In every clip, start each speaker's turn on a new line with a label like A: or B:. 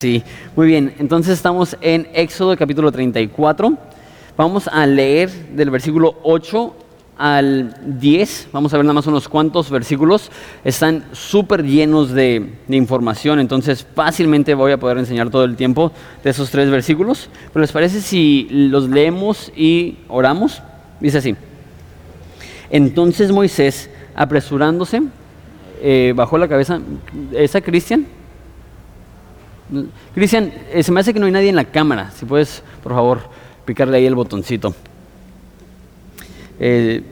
A: Sí, muy bien. Entonces estamos en Éxodo capítulo 34. Vamos a leer del versículo 8 al 10. Vamos a ver nada más unos cuantos versículos. Están súper llenos de, información, entonces fácilmente voy a poder enseñar todo el tiempo de esos tres versículos. Pero ¿les parece si los leemos y oramos? Dice así. Entonces Moisés, apresurándose, eh, bajó la cabeza. ¿Esa Cristian? Cristian, eh, se me hace que no hay nadie en la cámara. Si puedes, por favor, picarle ahí el botoncito. Eh,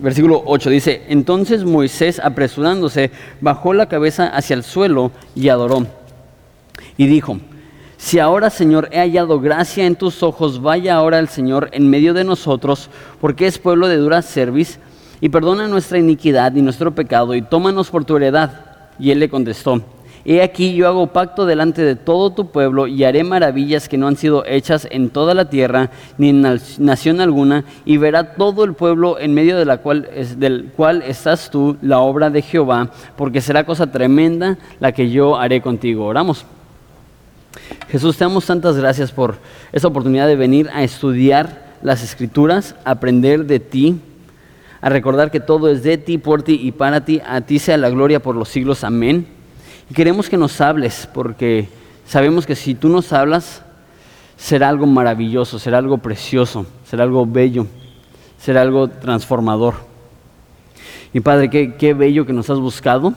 A: versículo 8 dice, entonces Moisés, apresurándose, bajó la cabeza hacia el suelo y adoró. Y dijo, si ahora, Señor, he hallado gracia en tus ojos, vaya ahora el Señor en medio de nosotros, porque es pueblo de dura cerviz, y perdona nuestra iniquidad y nuestro pecado, y tómanos por tu heredad. Y él le contestó, He aquí yo hago pacto delante de todo tu pueblo y haré maravillas que no han sido hechas en toda la tierra ni en nación alguna y verá todo el pueblo en medio de la cual, del cual estás tú la obra de Jehová, porque será cosa tremenda la que yo haré contigo. Oramos. Jesús, te damos tantas gracias por esta oportunidad de venir a estudiar las escrituras, aprender de ti, a recordar que todo es de ti, por ti y para ti. A ti sea la gloria por los siglos. Amén. Queremos que nos hables porque sabemos que si tú nos hablas, será algo maravilloso, será algo precioso, será algo bello, será algo transformador. Y Padre, qué, qué bello que nos has buscado,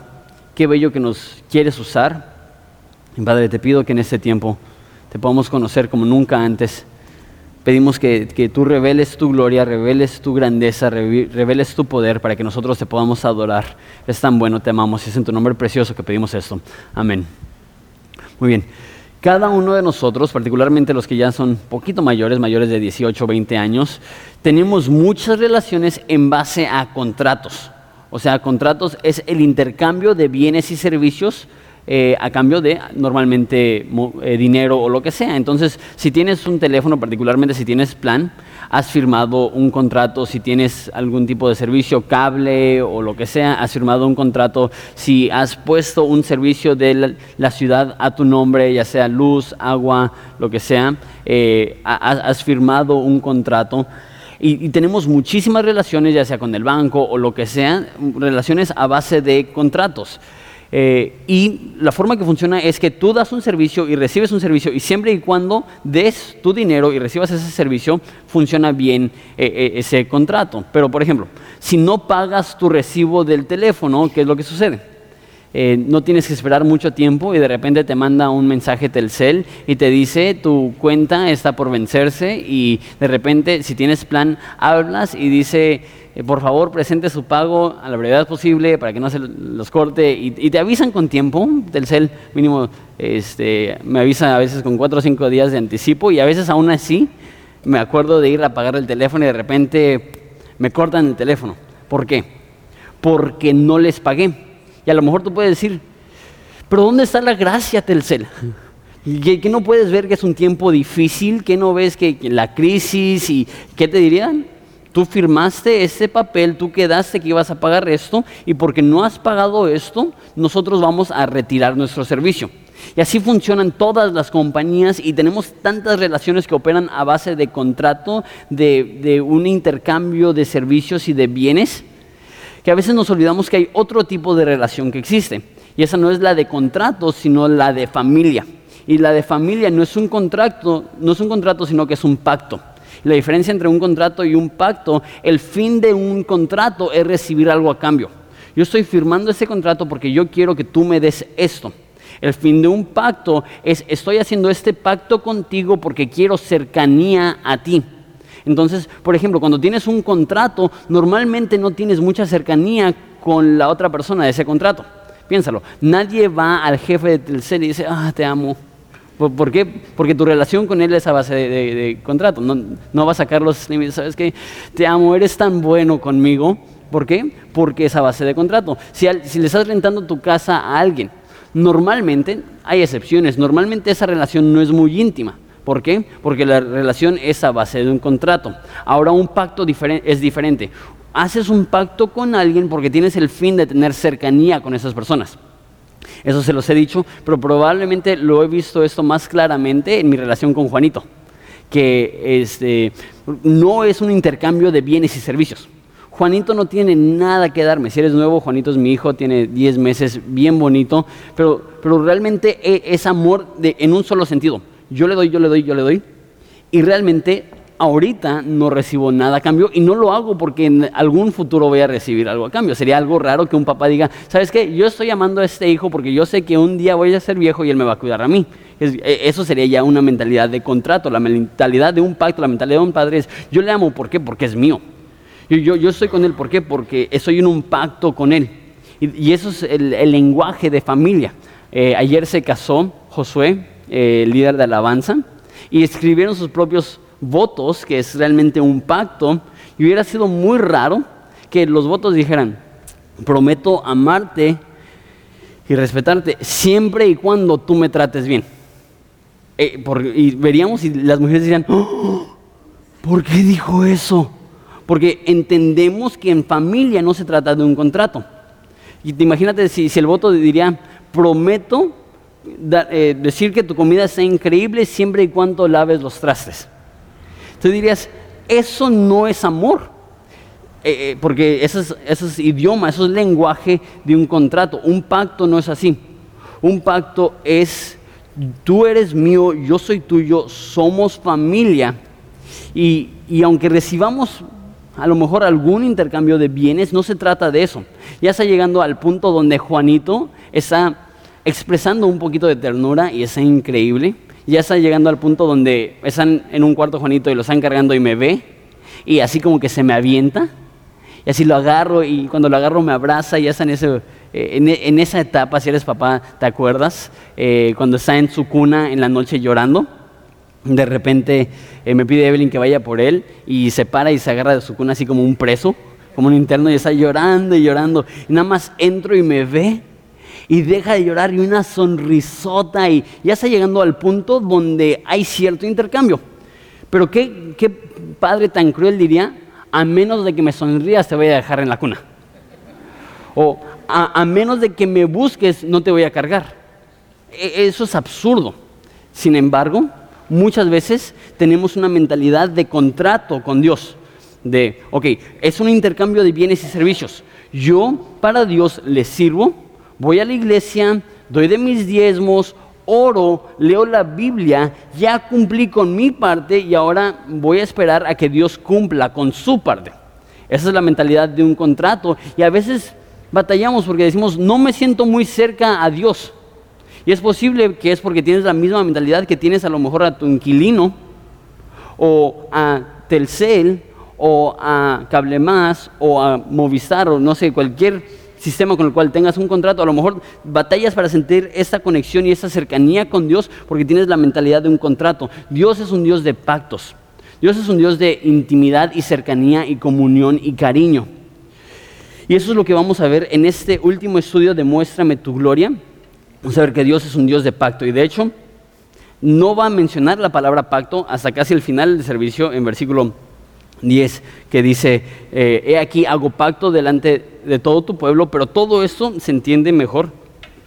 A: qué bello que nos quieres usar. Y Padre, te pido que en este tiempo te podamos conocer como nunca antes Pedimos que, tú reveles tu gloria, reveles tu grandeza, reveles tu poder para que nosotros te podamos adorar. Es tan bueno, te amamos es en tu nombre precioso que pedimos esto. Amén. Muy bien. Cada uno de nosotros, particularmente los que ya son poquito mayores, mayores de 18 o 20 años, tenemos muchas relaciones en base a contratos. O sea, contratos es el intercambio de bienes y servicios eh, a cambio de normalmente eh, dinero o lo que sea. Entonces, si tienes un teléfono, particularmente si tienes plan, has firmado un contrato, si tienes algún tipo de servicio, cable o lo que sea, has firmado un contrato, si has puesto un servicio de la, ciudad a tu nombre, ya sea luz, agua, lo que sea, eh, has, firmado un contrato. Y, y, tenemos muchísimas relaciones, ya sea con el banco o lo que sea, relaciones a base de contratos. Eh, y la forma que funciona es que tú das un servicio y recibes un servicio y siempre y cuando des tu dinero y recibas ese servicio, funciona bien eh, eh, ese contrato. Pero, por ejemplo, si no pagas tu recibo del teléfono, ¿qué es lo que sucede? No tienes que esperar mucho tiempo y de repente te manda un mensaje Telcel y te dice tu cuenta está por vencerse y de repente si tienes plan hablas y dice eh, por favor presente su pago a la brevedad posible para que no se los corte y, te avisan con tiempo, Telcel mínimo este, me avisa a veces con cuatro o cinco días de anticipo y a veces aún así me acuerdo de ir a pagar el teléfono y de repente me cortan el teléfono. ¿Por qué? Porque no les pagué. Y a lo mejor tú puedes decir, pero ¿dónde está la gracia, Telcel? ¿Que, no puedes ver que es un tiempo difícil? ¿Que no ves que, que la crisis y qué te dirían? Tú firmaste ese papel, tú quedaste que ibas a pagar esto y porque no has pagado esto, nosotros vamos a retirar nuestro servicio. Y así funcionan todas las compañías y tenemos tantas relaciones que operan a base de contrato, de un intercambio de servicios y de bienes, que a veces nos olvidamos que hay otro tipo de relación que existe. Y esa no es la de contrato, sino la de familia. Y la de familia no es un contrato, no es un contrato, sino que es un pacto. La diferencia entre un contrato y un pacto, el fin de un contrato es recibir algo a cambio. Yo estoy firmando ese contrato porque yo quiero que tú me des esto. El fin de un pacto es estoy haciendo este pacto contigo porque quiero cercanía a ti. Entonces, por ejemplo, cuando tienes un contrato, normalmente no tienes mucha cercanía con la otra persona de ese contrato. Piénsalo, nadie va al jefe de Telcel y dice, ah, te amo, ¿Por qué? Porque tu relación con él es a base de, contrato. No, no vas a sacar los límites. ¿Sabes qué? Te amo, eres tan bueno conmigo. ¿Por qué? Porque es a base de contrato. Si, si le estás rentando tu casa a alguien, normalmente, hay excepciones, normalmente esa relación no es muy íntima. ¿Por qué? Porque la relación es a base de un contrato. Ahora un pacto es diferente. Haces un pacto con alguien porque tienes el fin de tener cercanía con esas personas. Eso se los he dicho, pero probablemente lo he visto esto más claramente en mi relación con Juanito, que este, no es un intercambio de bienes y servicios. Juanito no tiene nada que darme. Si eres nuevo, Juanito es mi hijo, tiene 10 meses, bien bonito, pero, realmente e, es amor en un solo sentido. Yo le doy, yo le doy, yo le doy. Y realmente ahorita no recibo nada a cambio y no lo hago porque en algún futuro voy a recibir algo a cambio. Sería algo raro que un papá diga, ¿sabes qué? Yo estoy amando a este hijo porque yo sé que un día voy a ser viejo y él me va a cuidar a mí. E, eso sería ya una mentalidad de contrato, la mentalidad de un pacto, la mentalidad de un padre es, yo le amo, ¿por qué? Porque es mío. Yo, yo, estoy con Él, ¿por qué? Porque estoy en un pacto con Él. Y, eso es el, lenguaje de familia. Eh, ayer se casó Josué, eh, líder de alabanza, y escribieron sus propios votos, que es realmente un pacto. Y hubiera sido muy raro que los votos dijeran, prometo amarte y respetarte siempre y cuando tú me trates bien. Eh, y veríamos y las mujeres dirían, ¡Oh! ¿por qué dijo eso? porque entendemos que en familia no se trata de un contrato. Y te imagínate si, el voto diría, prometo eh, decir que tu comida sea increíble siempre y cuando laves los trastes. Tú dirías, eso no es amor, eh, eh, porque eso es, eso es idioma, eso es lenguaje de un contrato. Un pacto no es así. Un pacto es, tú eres mío, yo soy tuyo, somos familia. Y, y aunque recibamos a lo mejor algún intercambio de bienes, no se trata de eso. Ya está llegando al punto donde Juanito está expresando un poquito de ternura y es increíble. Ya está llegando al punto donde están en un cuarto Juanito y lo están cargando y me ve y así como que se me avienta. Y así lo agarro y cuando lo agarro me abraza y ya está en, ese, eh, en, esa etapa, si eres papá, ¿te acuerdas? Eh, cuando está en su cuna en la noche llorando de repente eh, me pide Evelyn que vaya por él y se para y se agarra de su cuna así como un preso, como un interno y está llorando y llorando. Y nada más entro y me ve y deja de llorar y una sonrisota y ya está llegando al punto donde hay cierto intercambio. Pero qué, qué padre tan cruel diría, a menos de que me sonrías te voy a dejar en la cuna. O a, a menos de que me busques no te voy a cargar. E, eso es absurdo. Sin embargo, muchas veces tenemos una mentalidad de contrato con Dios. De, ok, es un intercambio de bienes y servicios. Yo para Dios le sirvo, voy a la iglesia, doy de mis diezmos, oro, leo la Biblia, ya cumplí con mi parte y ahora voy a esperar a que Dios cumpla con su parte. Esa es la mentalidad de un contrato y a veces batallamos porque decimos, no me siento muy cerca a Dios. Y es posible que es porque tienes la misma mentalidad que tienes a lo mejor a tu inquilino o a Telcel o a Cable Más o a Movistar o no sé, cualquier sistema con el cual tengas un contrato, a lo mejor batallas para sentir esa conexión y esa cercanía con Dios porque tienes la mentalidad de un contrato. Dios es un Dios de pactos. Dios es un Dios de intimidad y cercanía y comunión y cariño. Y eso es lo que vamos a ver en este último estudio de Muéstrame tu Gloria. Vamos a ver que Dios es un Dios de pacto y de hecho no va a mencionar la palabra pacto hasta casi el final del servicio en versículo 10 que dice, eh, he aquí hago pacto delante de todo tu pueblo, pero todo esto se entiende mejor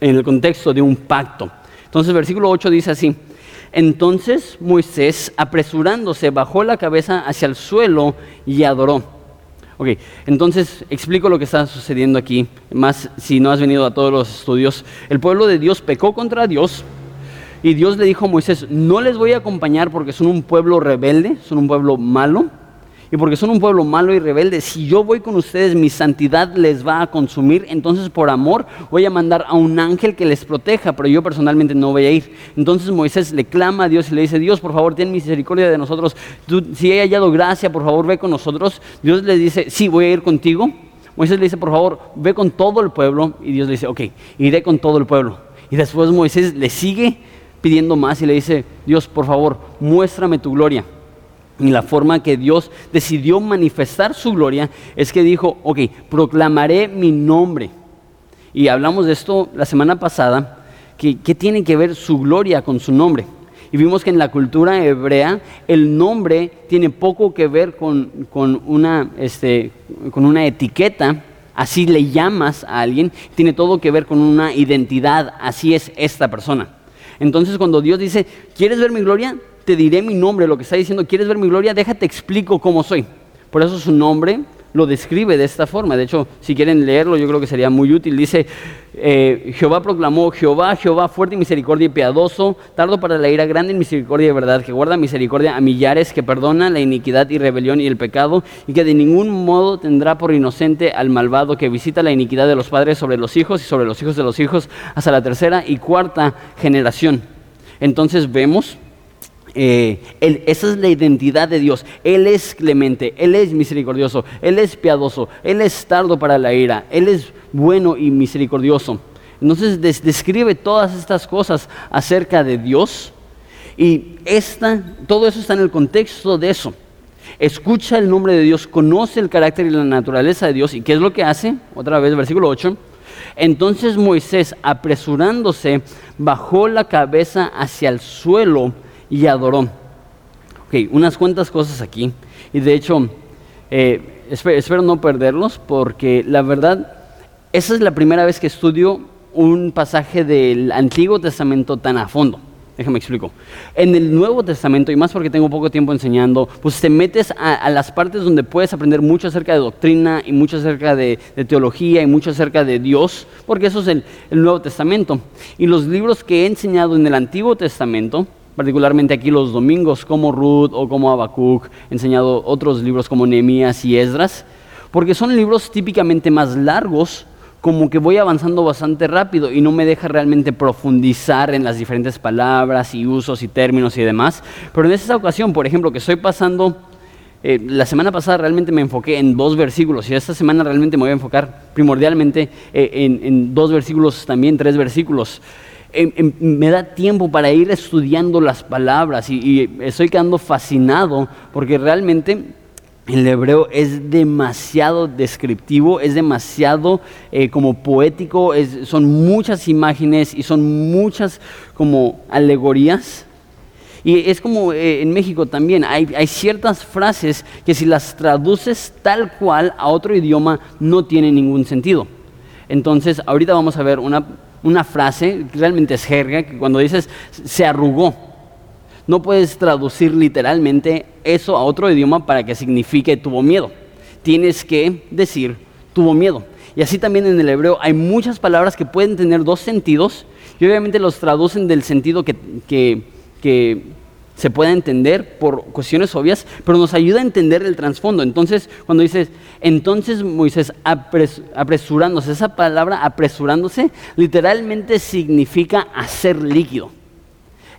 A: en el contexto de un pacto. Entonces versículo 8 dice así, entonces Moisés apresurándose bajó la cabeza hacia el suelo y adoró. Ok, entonces explico lo que está sucediendo aquí, más si no has venido a todos los estudios. El pueblo de Dios pecó contra Dios y Dios le dijo a Moisés, no les voy a acompañar porque son un pueblo rebelde, son un pueblo malo, y porque son un pueblo malo y rebelde, si yo voy con ustedes, mi santidad les va a consumir, entonces por amor voy a mandar a un ángel que les proteja, pero yo personalmente no voy a ir. Entonces Moisés le clama a Dios y le dice, Dios, por favor, ten misericordia de nosotros. si he hallado gracia, por favor, ve con nosotros. Dios le dice, sí, voy a ir contigo. Moisés le dice, por favor, ve con todo el pueblo. Y Dios le dice, ok, iré con todo el pueblo. Y después Moisés le sigue pidiendo más y le dice, Dios, por favor, muéstrame tu gloria. Y la forma que Dios decidió manifestar su gloria es que dijo, ok, proclamaré mi nombre. Y hablamos de esto la semana pasada, que, ¿qué tiene que ver su gloria con su nombre? Y vimos que en la cultura hebrea el nombre tiene poco que ver con, una, este, con una etiqueta así le llamas a alguien, tiene todo que ver con una identidad, así es esta persona. Entonces cuando Dios dice, ¿quieres ver mi gloria? Te diré mi nombre, lo que está diciendo, ¿quieres ver mi gloria? Déjate explico cómo soy. Por eso su nombre lo describe de esta forma. De hecho, si quieren leerlo, yo creo que sería muy útil. Dice, eh, Jehová proclamó, Jehová, Jehová, fuerte en misericordia y piadoso, tardo para la ira, grande en misericordia y verdad, que guarda misericordia a millares, que perdona la iniquidad y rebelión y el pecado, y que de ningún modo tendrá por inocente al malvado, que visita la iniquidad de los padres sobre los hijos y sobre los hijos de los hijos hasta la tercera y cuarta generación. Entonces vemos eh, esa es la identidad de Dios. Él es clemente, Él es misericordioso, Él es piadoso, Él es tardo para la ira, Él es bueno y misericordioso. Entonces describe todas estas cosas acerca de Dios y todo eso está en el contexto de eso. Escucha el nombre de Dios, conoce el carácter y la naturaleza de Dios y ¿qué es lo que hace? Otra vez, versículo 8. Entonces Moisés, apresurándose, bajó la cabeza hacia el suelo y adoró. Ok, unas cuantas cosas aquí. Y de hecho, eh, espero, no perderlos porque la verdad, esa es la primera vez que estudio un pasaje del Antiguo Testamento tan a fondo. Déjame explico. En el Nuevo Testamento, y más porque tengo poco tiempo enseñando, pues te metes a, las partes donde puedes aprender mucho acerca de doctrina y mucho acerca de, teología y mucho acerca de Dios, porque eso es el, el Nuevo Testamento. Y los libros que he enseñado en el Antiguo Testamento, particularmente aquí los domingos, como Ruth o como Habacuc, he enseñado otros libros como Nehemías y Esdras, porque son libros típicamente más largos, como que voy avanzando bastante rápido y no me deja realmente profundizar en las diferentes palabras y usos y términos y demás. Pero en esta ocasión, por ejemplo, que estoy pasando, eh, la semana pasada realmente me enfoqué en dos versículos y esta semana realmente me voy a enfocar primordialmente eh, en, en dos versículos, también tres versículos. Em, em, me da tiempo para ir estudiando las palabras y, estoy quedando fascinado porque realmente el hebreo es demasiado descriptivo, es demasiado eh, como poético, son muchas imágenes y son muchas como alegorías. Y es como eh, en México también, hay, hay, ciertas frases que si las traduces tal cual a otro idioma no tienen ningún sentido. Entonces, ahorita vamos a ver una una frase, realmente es jerga, que cuando dices se arrugó, no puedes traducir literalmente eso a otro idioma para que signifique tuvo miedo. Tienes que decir tuvo miedo. Y así también en el hebreo hay muchas palabras que pueden tener dos sentidos y obviamente los traducen del sentido que, que, que se pueda entender por cuestiones obvias, pero nos ayuda a entender el trasfondo. Entonces, cuando dices, entonces Moisés apresurándose, esa palabra apresurándose literalmente significa hacer líquido.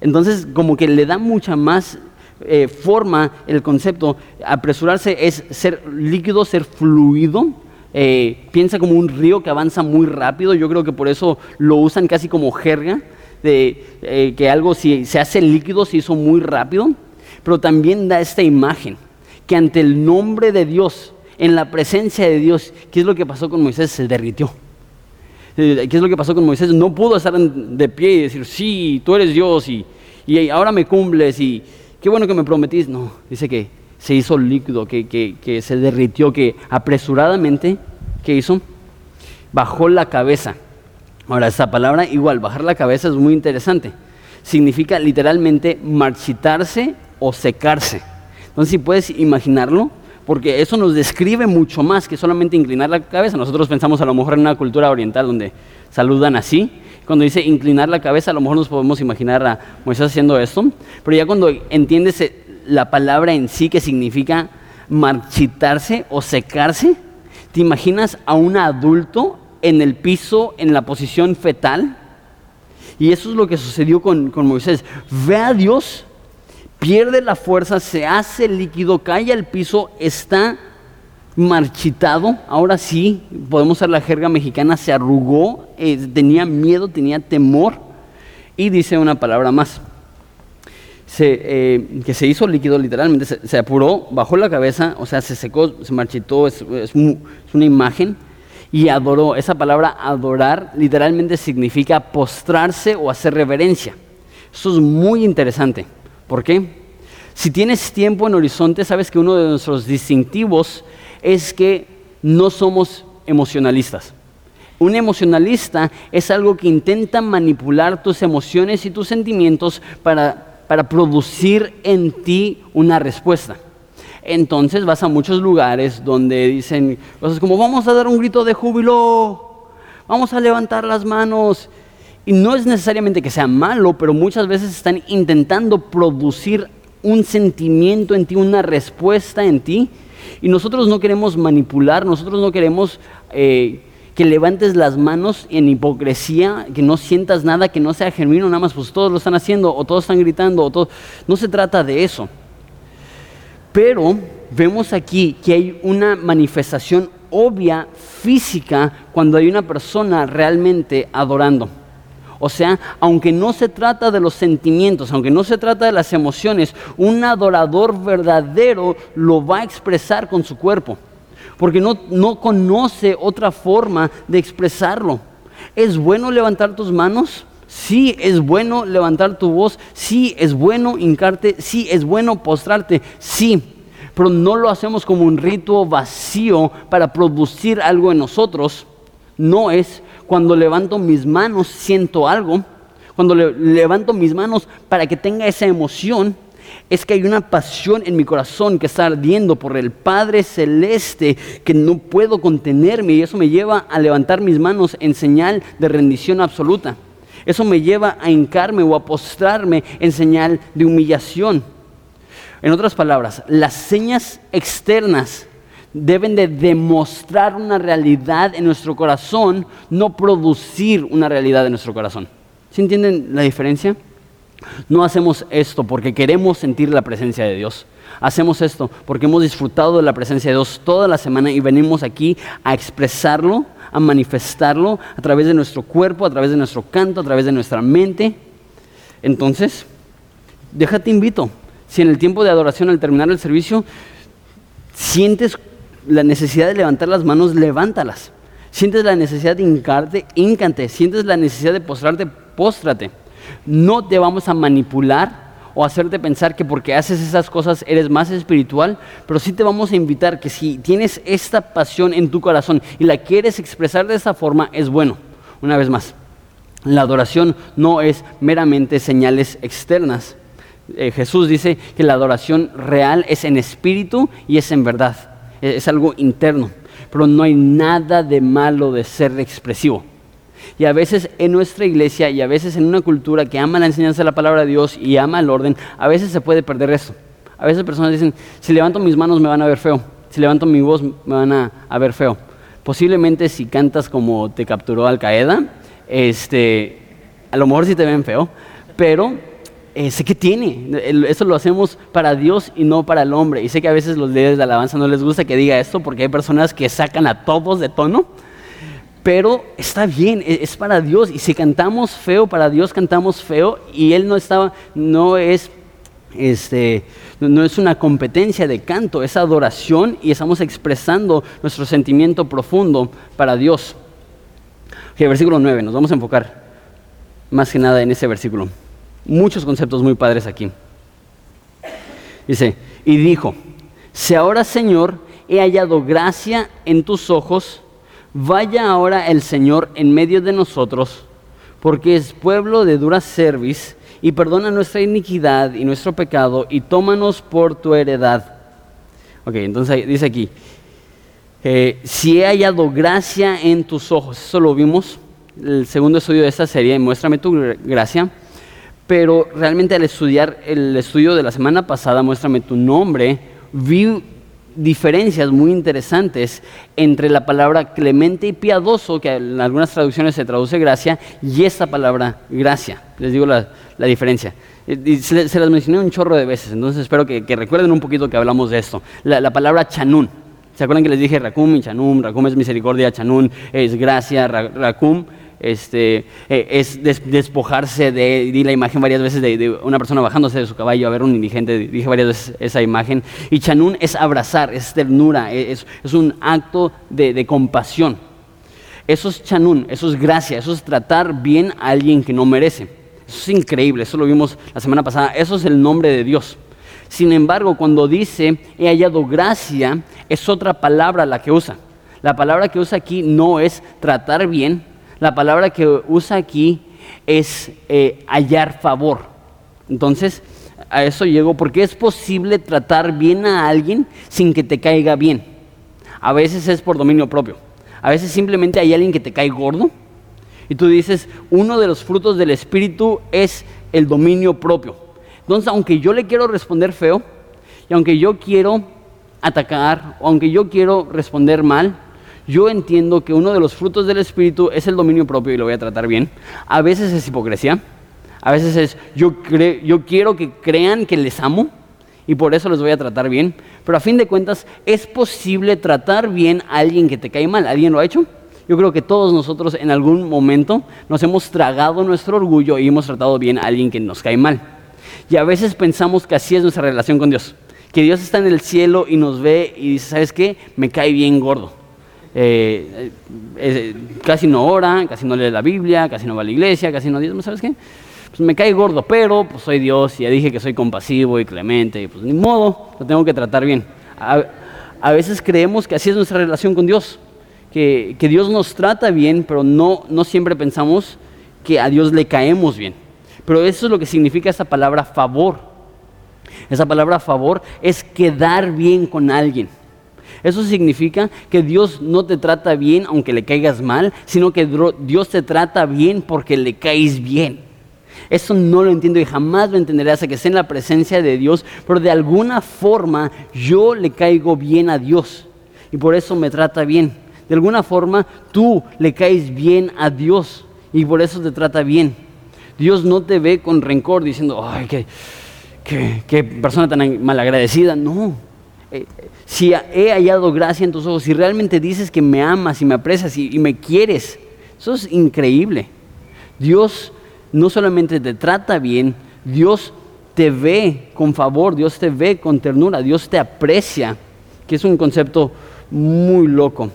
A: Entonces, como que le da mucha más eh, forma el concepto. Apresurarse es ser líquido, ser fluido. Eh, piensa como un río que avanza muy rápido. Yo creo que por eso lo usan casi como jerga de eh, que algo si se hace líquido se hizo muy rápido, pero también da esta imagen que ante el nombre de Dios, en la presencia de Dios, ¿qué es lo que pasó con Moisés? Se derritió. Eh, ¿Qué es lo que pasó con Moisés? No pudo estar de pie y decir, sí, tú eres Dios y, y ahora me cumples y qué bueno que me prometís. No, dice que se hizo líquido, que, que, que se derritió, que apresuradamente, ¿qué hizo? Bajó la cabeza Ahora, esa palabra igual, bajar la cabeza es muy interesante. Significa literalmente marchitarse o secarse. Entonces, si puedes imaginarlo, porque eso nos describe mucho más que solamente inclinar la cabeza. Nosotros pensamos a lo mejor en una cultura oriental donde saludan así. Cuando dice inclinar la cabeza, a lo mejor nos podemos imaginar a Moisés haciendo esto. Pero ya cuando entiendes eh, la palabra en sí que significa marchitarse o secarse, te imaginas a un adulto en el piso en la posición fetal. Y eso es lo que sucedió con, Moisés. Ve a Dios, pierde la fuerza, se hace líquido, cae al piso, está marchitado. Ahora sí, podemos usar la jerga mexicana, se arrugó, eh, tenía miedo, tenía temor. Y dice una palabra más. Eh, que se hizo líquido literalmente, se, apuró, bajó la cabeza, o sea, se secó, se marchitó, es una imagen y adoró. Esa palabra adorar literalmente significa postrarse o hacer reverencia. Eso es muy interesante. ¿Por qué? Si tienes tiempo en Horizonte, sabes que uno de nuestros distintivos es que no somos emocionalistas. Un emocionalista es algo que intenta manipular tus emociones y tus sentimientos para, para producir en ti una respuesta. Entonces vas a muchos lugares donde dicen cosas como vamos a dar un grito de júbilo, vamos a levantar las manos. Y no es necesariamente que sea malo, pero muchas veces están intentando producir un sentimiento en ti, una respuesta en ti. Y nosotros no queremos manipular, nosotros no queremos eh, que levantes las manos en hipocresía, que no sientas nada, que no sea genuino, nada más pues todos lo están haciendo o todos están gritando o. No se trata de eso. Pero vemos aquí que hay una manifestación obvia, física, cuando hay una persona realmente adorando. O sea, aunque no se trata de los sentimientos, aunque no se trata de las emociones, un adorador verdadero lo va a expresar con su cuerpo, porque no, no conoce otra forma de expresarlo. ¿Es bueno levantar tus manos? Sí, es bueno levantar tu voz. Sí, es bueno hincarte. Sí, es bueno postrarte. Sí, pero no lo hacemos como un rito vacío para producir algo en nosotros. No es cuando levanto mis manos siento algo. Cuando levanto mis manos para que tenga esa emoción, es que hay una pasión en mi corazón que está ardiendo por el Padre Celeste que no puedo contenerme y eso me lleva a levantar mis manos en señal de rendición absoluta. Eso me lleva a hincarme o a postrarme en señal de humillación. En otras palabras, las señas externas deben de demostrar una realidad en nuestro corazón, no producir una realidad en nuestro corazón. ¿Sí entienden la diferencia? No hacemos esto porque queremos sentir la presencia de Dios. Hacemos esto porque hemos disfrutado de la presencia de Dios toda la semana y venimos aquí a expresarlo, a manifestarlo a través de nuestro cuerpo, a través de nuestro canto, a través de nuestra mente. Entonces, déjate invito. Si en el tiempo de adoración, al terminar el servicio, sientes la necesidad de levantar las manos, levántalas. Sientes la necesidad de hincarte, híncante. Sientes la necesidad de postrarte, póstrate. No te vamos a manipular o hacerte pensar que porque haces esas cosas eres más espiritual, pero sí te vamos a invitar que si tienes esta pasión en tu corazón y la quieres expresar de esa forma, es bueno. Una vez más, la adoración no es meramente señales externas. Eh, Jesús dice que la adoración real es en espíritu y es en verdad es algo interno, pero no hay nada de malo de ser expresivo. Y a veces en nuestra iglesia y a veces en una cultura que ama la enseñanza de la palabra de Dios y ama el orden, a veces se puede perder eso. A veces personas dicen, si levanto mis manos me van a ver feo, si levanto mi voz me van a, ver feo. Posiblemente si cantas como te capturó Al Qaeda, este, a lo mejor sí te ven feo, pero eh, sé que tiene. Eso lo hacemos para Dios y no para el hombre. Y sé que a veces los líderes de alabanza no les gusta que diga esto porque hay personas que sacan a todos de tono. Pero está bien, e, es para Dios. Y si cantamos feo, para Dios cantamos feo. Y Él no, estaba, no es este, no es una competencia de canto, es adoración y estamos expresando nuestro sentimiento profundo para Dios. Ok, versículo 9, nos vamos a enfocar más que nada en ese versículo muchos conceptos muy padres aquí. Dice, y dijo, si ahora Señor he hallado gracia en tus ojos, vaya ahora el Señor en medio de nosotros, porque es pueblo de dura cerviz, y perdona nuestra iniquidad y nuestro pecado, y tómanos por tu heredad. Ok, entonces dice aquí, eh, si he hallado gracia en tus ojos, eso lo vimos, el segundo estudio de esta serie, muéstrame tu gracia pero realmente al estudiar el estudio de la semana pasada, muéstrame tu nombre, vi diferencias muy interesantes entre la palabra clemente y piadoso, que en algunas traducciones se traduce gracia, y esta palabra gracia. Les digo la, diferencia. se, las mencioné un chorro de veces, entonces espero que, recuerden un poquito que hablamos de esto. La, palabra chanún. ¿Se acuerdan que les dije racum y chanum? Racum es misericordia, chanún es gracia, racum este, eh, es despojarse de, la imagen varias veces de, una persona bajándose de su caballo a ver un indigente, dije varias veces esa imagen. Y chanún es abrazar, es ternura, e, es, es un acto de, compasión. Eso es chanún, eso es gracia, eso es tratar bien a alguien que no merece. Eso es increíble, eso lo vimos la semana pasada, eso es el nombre de Dios. Sin embargo, cuando dice he hallado gracia, es otra palabra la que usa. La palabra que usa aquí no es tratar bien, la palabra que usa aquí es eh, hallar favor. Entonces, a eso llego porque es posible tratar bien a alguien sin que te caiga bien. A veces es por dominio propio. A veces simplemente hay alguien que te cae gordo y tú dices, uno de los frutos del Espíritu es el dominio propio. Entonces, aunque yo le quiero responder feo y aunque yo quiero atacar o aunque yo quiero responder mal, yo entiendo que uno de los frutos del Espíritu es el dominio propio y lo voy a tratar bien. A veces es hipocresía, a veces es yo, yo quiero que crean que les amo y por eso les voy a tratar bien. Pero a fin de cuentas, ¿es posible tratar bien a alguien que te cae mal? ¿Alguien lo ha hecho? Yo creo que todos nosotros en algún momento nos hemos tragado nuestro orgullo y hemos tratado bien a alguien que nos cae mal. Y a veces pensamos que así es nuestra relación con Dios. Que Dios está en el cielo y nos ve y dice, ¿sabes qué? Me cae bien gordo. Eh, eh, casi no ora, casi no lee la Biblia, casi no va a la iglesia, casi no dice, ¿sabes qué? Pues me cae gordo, pero pues soy Dios y ya dije que soy compasivo y clemente, y pues ni modo, lo tengo que tratar bien. A, veces creemos que así es nuestra relación con Dios, que, que, Dios nos trata bien, pero no, no siempre pensamos que a Dios le caemos bien. Pero eso es lo que significa esa palabra favor. Esa palabra favor es quedar bien con alguien. Eso significa que Dios no te trata bien aunque le caigas mal, sino que Dios te trata bien porque le caes bien. Eso no lo entiendo y jamás lo entenderé hasta que esté en la presencia de Dios, pero de alguna forma yo le caigo bien a Dios y por eso me trata bien. De alguna forma tú le caes bien a Dios y por eso te trata bien. Dios no te ve con rencor diciendo, ay, qué, qué persona tan malagradecida. No, eh, si he hallado gracia en tus ojos, si realmente dices que me amas y me aprecias y, me quieres, eso es increíble. Dios no solamente te trata bien, Dios te ve con favor, Dios te ve con ternura, Dios te aprecia, que es un concepto muy loco.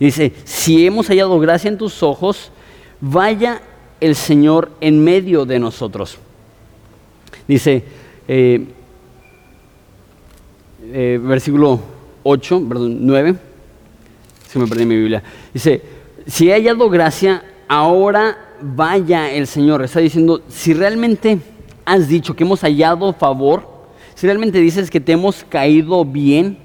A: dice, si hemos hallado gracia en tus ojos, vaya el Señor en medio de nosotros. Dice, eh, eh, versículo 8, perdón, 9, si me perdí mi Biblia, dice, si he hallado gracia, ahora vaya el Señor. Está diciendo, si realmente has dicho que hemos hallado favor, si realmente dices que te hemos caído bien,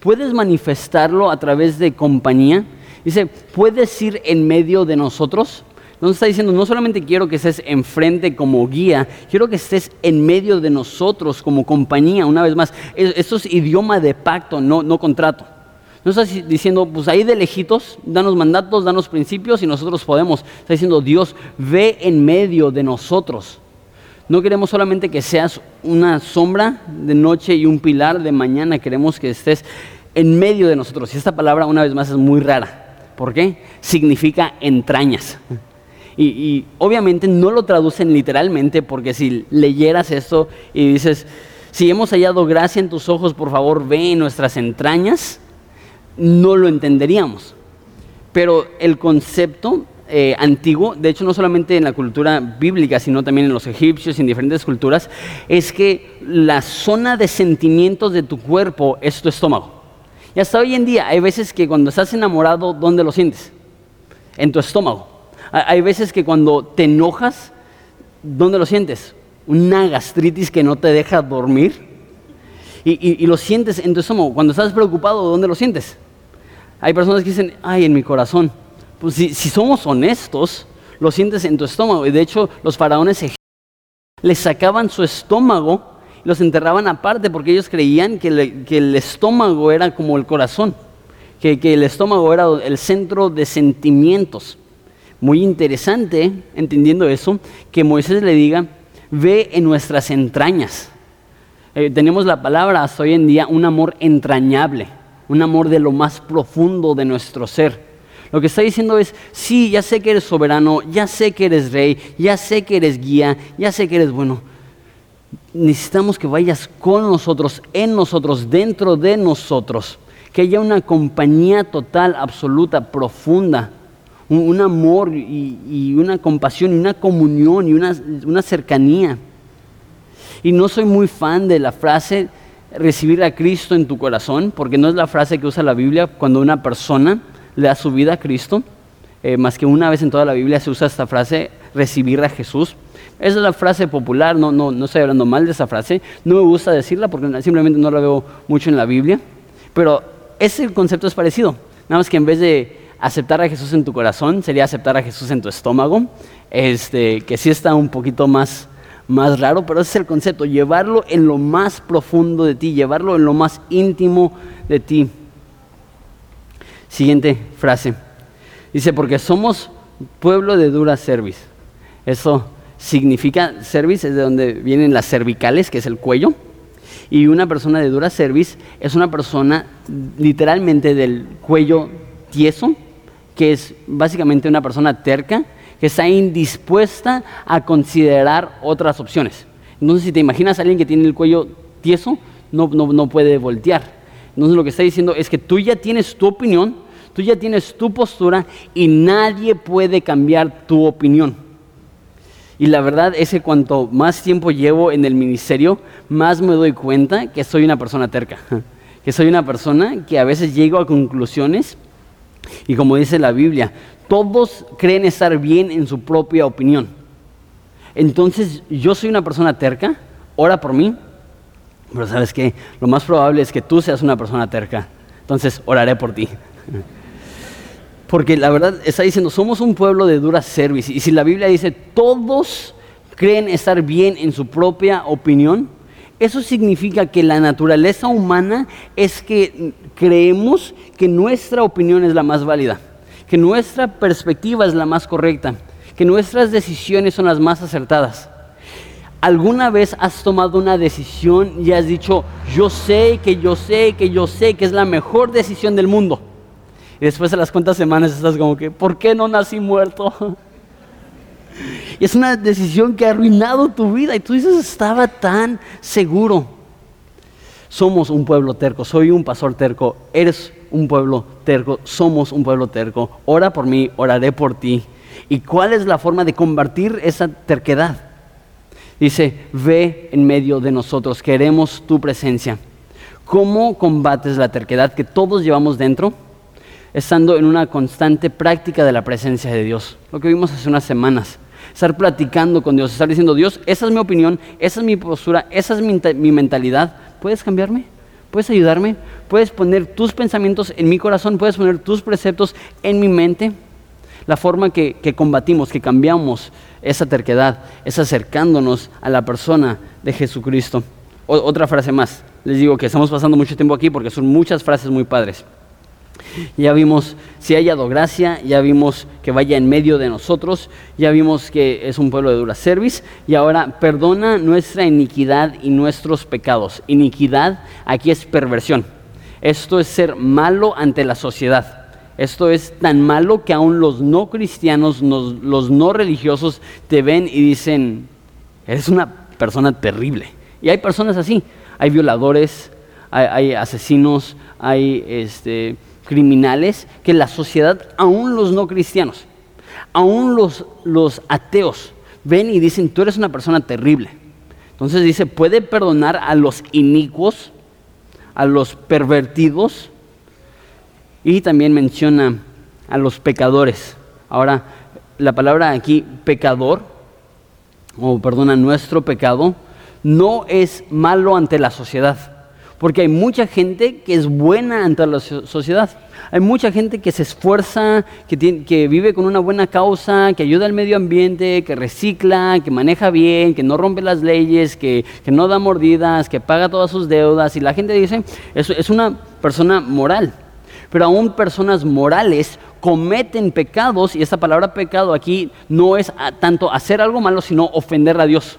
A: puedes manifestarlo a través de compañía. Dice, puedes ir en medio de nosotros. Entonces está diciendo, no solamente quiero que estés enfrente como guía, quiero que estés en medio de nosotros como compañía. Una vez más, esto es idioma de pacto, no, no contrato. No está diciendo, pues ahí de lejitos, danos mandatos, danos principios y nosotros podemos. Está diciendo, Dios, ve en medio de nosotros. No queremos solamente que seas una sombra de noche y un pilar de mañana, queremos que estés en medio de nosotros. Y esta palabra, una vez más, es muy rara. ¿Por qué? Significa entrañas. Y, obviamente no lo traducen literalmente porque si leyeras esto y dices, si hemos hallado gracia en tus ojos, por favor ve en nuestras entrañas, no lo entenderíamos. Pero el concepto eh, antiguo, de hecho no solamente en la cultura bíblica, sino también en los egipcios y en diferentes culturas, es que la zona de sentimientos de tu cuerpo es tu estómago. Y hasta hoy en día hay veces que cuando estás enamorado, ¿dónde lo sientes? En tu estómago. Hay veces que cuando te enojas, ¿dónde lo sientes? Una gastritis que no te deja dormir. Y, lo sientes en tu estómago. Cuando estás preocupado, ¿dónde lo sientes? Hay personas que dicen, ay, en mi corazón. Pues si, somos honestos, lo sientes en tu estómago. Y de hecho, los faraones les sacaban su estómago y los enterraban aparte porque ellos creían que, el estómago era como el corazón, que, que el estómago era el centro de sentimientos muy interesante, entendiendo eso, que Moisés le diga, ve en nuestras entrañas. Eh, tenemos la palabra hasta hoy en día, un amor entrañable, un amor de lo más profundo de nuestro ser. Lo que está diciendo es, sí, ya sé que eres soberano, ya sé que eres rey, ya sé que eres guía, ya sé que eres bueno. Necesitamos que vayas con nosotros, en nosotros, dentro de nosotros, que haya una compañía total, absoluta, profunda un, amor y, una compasión y una comunión y una, cercanía. Y no soy muy fan de la frase recibir a Cristo en tu corazón, porque no es la frase que usa la Biblia cuando una persona le da su vida a Cristo. Eh, más que una vez en toda la Biblia se usa esta frase, recibir a Jesús. Esa es la frase popular, no, no, no estoy hablando mal de esa frase, no me gusta decirla porque simplemente no la veo mucho en la Biblia, pero ese concepto es parecido, nada más que en vez de aceptar a Jesús en tu corazón, sería aceptar a Jesús en tu estómago, este, que sí está un poquito más, más raro, pero ese es el concepto, llevarlo en lo más profundo de ti, llevarlo en lo más íntimo de ti. Siguiente frase. Dice, porque somos pueblo de dura cerviz. Eso significa cerviz, es de donde vienen las cervicales, que es el cuello. Y una persona de dura cerviz es una persona literalmente del cuello tieso, que es básicamente una persona terca, que está indispuesta a considerar otras opciones. Entonces, si te imaginas a alguien que tiene el cuello tieso, no, no, no puede voltear. Entonces, lo que está diciendo es que tú ya tienes tu opinión, tú ya tienes tu postura y nadie puede cambiar tu opinión. Y la verdad es que cuanto más tiempo llevo en el ministerio, más me doy cuenta que soy una persona terca, que soy una persona que a veces llego a conclusiones y como dice la Biblia, todos creen estar bien en su propia opinión. Entonces yo soy una persona terca, ora por mí, pero sabes que lo más probable es que tú seas una persona terca. Entonces oraré por ti. Porque la verdad está diciendo, somos un pueblo de dura service. Y si la Biblia dice, todos creen estar bien en su propia opinión, eso significa que la naturaleza humana es que creemos que nuestra opinión es la más válida, que nuestra perspectiva es la más correcta, que nuestras decisiones son las más acertadas. ¿Alguna vez has tomado una decisión y has dicho, yo sé, que yo sé, que yo sé que es la mejor decisión del mundo? Y después de las cuantas semanas estás como que, ¿por qué no nací muerto? Y es una decisión que ha arruinado tu vida y tú dices, estaba tan seguro. Somos un pueblo terco, soy un pastor terco, eres un pueblo terco, somos un pueblo terco. Ora por mí, oraré por ti. ¿Y cuál es la forma de combatir esa terquedad? Dice, ve en medio de nosotros, queremos tu presencia. ¿Cómo combates la terquedad que todos llevamos dentro? Estando en una constante práctica de la presencia de Dios. Lo que vimos hace unas semanas estar platicando con Dios, estar diciendo, Dios, esa es mi opinión, esa es mi postura, esa es mi, mentalidad. ¿Puedes cambiarme? ¿Puedes ayudarme? ¿Puedes poner tus pensamientos en mi corazón? ¿Puedes poner tus preceptos en mi mente? La forma que, que combatimos, que cambiamos esa terquedad, es acercándonos a la persona de Jesucristo. otra frase más. Les digo que estamos pasando mucho tiempo aquí porque son muchas frases muy padres. Ya vimos si ha hallado gracia, ya vimos que vaya en medio de nosotros, ya vimos que es un pueblo de dura service y ahora perdona nuestra iniquidad y nuestros pecados. Iniquidad aquí es perversión. Esto es ser malo ante la sociedad. Esto es tan malo que aún los no cristianos, los no religiosos te ven y dicen, eres una persona terrible. Y hay personas así. Hay violadores, hay, hay asesinos, hay este, criminales que la sociedad, aún los no cristianos, aún los, los ateos, ven y dicen, tú eres una persona terrible. Entonces dice, puede perdonar a los inicuos, a los pervertidos, y también menciona a los pecadores. Ahora, la palabra aquí, pecador, o perdona, nuestro pecado, no es malo ante la sociedad. Porque hay mucha gente que es buena ante la sociedad. Hay mucha gente que se esfuerza, que, vive con una buena causa, que ayuda al medio ambiente, que recicla, que maneja bien, que no rompe las leyes, que, no da mordidas, que paga todas sus deudas. Y la gente dice, es, es una persona moral. Pero aún personas morales cometen pecados, y esta palabra pecado aquí no es tanto hacer algo malo, sino ofender a Dios.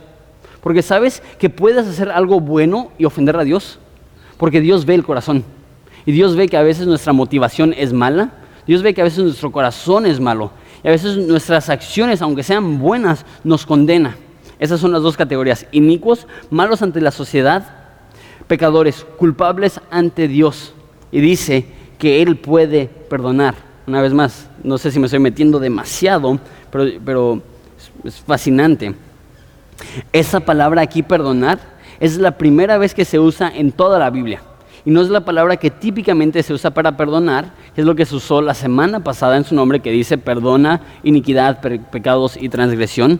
A: Porque sabes que puedes hacer algo bueno y ofender a Dios. Porque Dios ve el corazón. Y Dios ve que a veces nuestra motivación es mala. Dios ve que a veces nuestro corazón es malo. Y a veces nuestras acciones, aunque sean buenas, nos condena. Esas son las dos categorías. Inicuos, malos ante la sociedad, pecadores, culpables ante Dios. Y dice que Él puede perdonar. Una vez más, no sé si me estoy metiendo demasiado, pero, pero es fascinante. Esa palabra aquí, perdonar, es la primera vez que se usa en toda la Biblia. Y no es la palabra que típicamente se usa para perdonar, es lo que se usó la semana pasada en su nombre que dice perdona iniquidad, pecados y transgresión.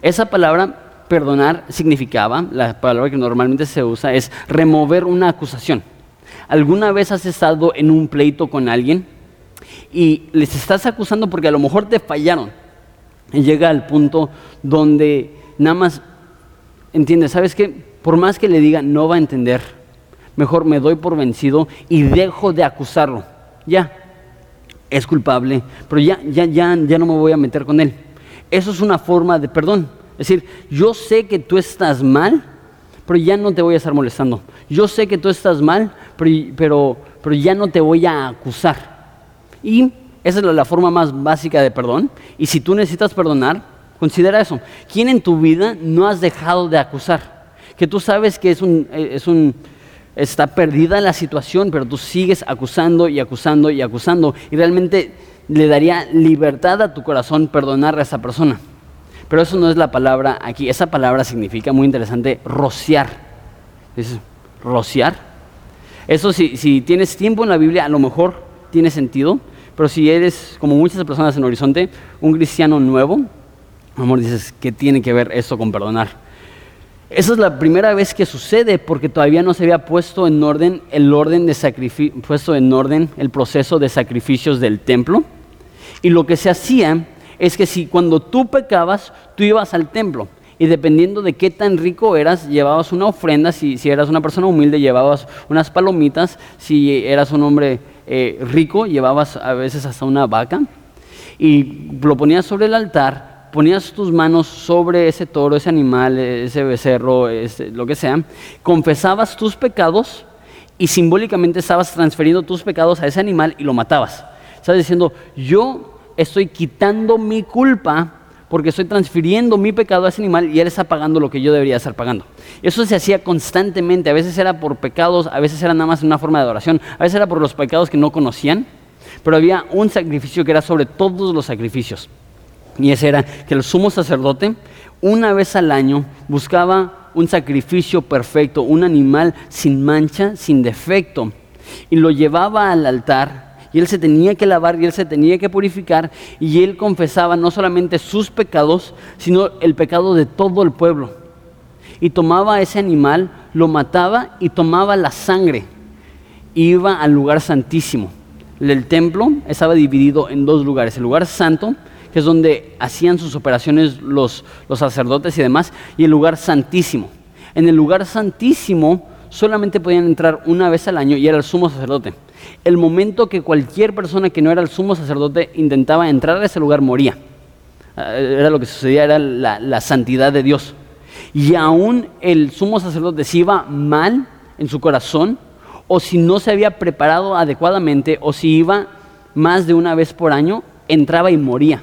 A: Esa palabra perdonar significaba, la palabra que normalmente se usa es remover una acusación. ¿Alguna vez has estado en un pleito con alguien y les estás acusando porque a lo mejor te fallaron? Y llega al punto donde nada más entiende, ¿sabes qué? Por más que le diga, no va a entender. Mejor me doy por vencido y dejo de acusarlo. Ya, es culpable, pero ya, ya, ya, ya no me voy a meter con él. Eso es una forma de perdón. Es decir, yo sé que tú estás mal, pero ya no te voy a estar molestando. Yo sé que tú estás mal, pero, pero, ya no te voy a acusar. Y esa es la forma más básica de perdón. Y si tú necesitas perdonar, Considera eso. ¿Quién en tu vida no has dejado de acusar? Que tú sabes que es un, es un, está perdida la situación, pero tú sigues acusando y acusando y acusando. Y realmente le daría libertad a tu corazón perdonar a esa persona. Pero eso no es la palabra aquí. Esa palabra significa, muy interesante, rociar. Es rociar. Eso si, si tienes tiempo en la Biblia, a lo mejor tiene sentido. Pero si eres, como muchas personas en Horizonte, un cristiano nuevo, Amor, dices, ¿qué tiene que ver esto con perdonar? Esa es la primera vez que sucede porque todavía no se había puesto en orden el orden de puesto en orden el proceso de sacrificios del templo. Y lo que se hacía es que si cuando tú pecabas, tú ibas al templo y dependiendo de qué tan rico eras, llevabas una ofrenda, si, si eras una persona humilde, llevabas unas palomitas, si eras un hombre eh, rico, llevabas a veces hasta una vaca y lo ponías sobre el altar ponías tus manos sobre ese toro, ese animal, ese becerro, lo que sea, confesabas tus pecados y simbólicamente estabas transfiriendo tus pecados a ese animal y lo matabas. Estás diciendo, yo estoy quitando mi culpa porque estoy transfiriendo mi pecado a ese animal y él está pagando lo que yo debería estar pagando. Eso se hacía constantemente, a veces era por pecados, a veces era nada más una forma de adoración, a veces era por los pecados que no conocían, pero había un sacrificio que era sobre todos los sacrificios. Y ese era que el sumo sacerdote una vez al año buscaba un sacrificio perfecto, un animal sin mancha, sin defecto, y lo llevaba al altar. Y él se tenía que lavar y él se tenía que purificar y él confesaba no solamente sus pecados, sino el pecado de todo el pueblo. Y tomaba ese animal, lo mataba y tomaba la sangre. Iba al lugar santísimo. El templo estaba dividido en dos lugares, el lugar santo, que es donde hacían sus operaciones los, los sacerdotes y demás, y el lugar santísimo. En el lugar santísimo solamente podían entrar una vez al año y era el sumo sacerdote. El momento que cualquier persona que no era el sumo sacerdote intentaba entrar a ese lugar moría. Eh, era lo que sucedía, era la, la santidad de Dios. Y aún el sumo sacerdote, si iba mal en su corazón, o si no se había preparado adecuadamente, o si iba más de una vez por año, entraba y moría.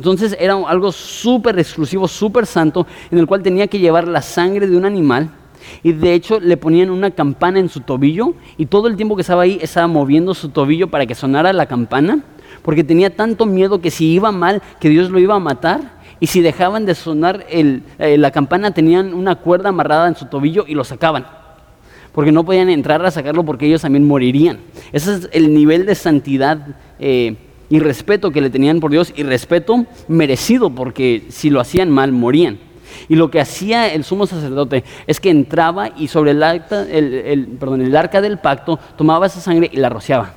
A: Entonces era algo súper exclusivo, súper santo, en el cual tenía que llevar la sangre de un animal. Y de hecho le ponían una campana en su tobillo y todo el tiempo que estaba ahí estaba moviendo su tobillo para que sonara la campana, porque tenía tanto miedo que si iba mal, que Dios lo iba a matar. Y si dejaban de sonar eh, la campana, tenían una cuerda amarrada en su tobillo y lo sacaban. Porque no podían entrar a sacarlo porque ellos también morirían. Ese es el nivel de santidad eh, y respeto que le tenían por Dios y respeto merecido porque si lo hacían mal morían. Y lo que hacía el sumo sacerdote es que entraba y sobre el, arca del pacto tomaba esa sangre y la rociaba.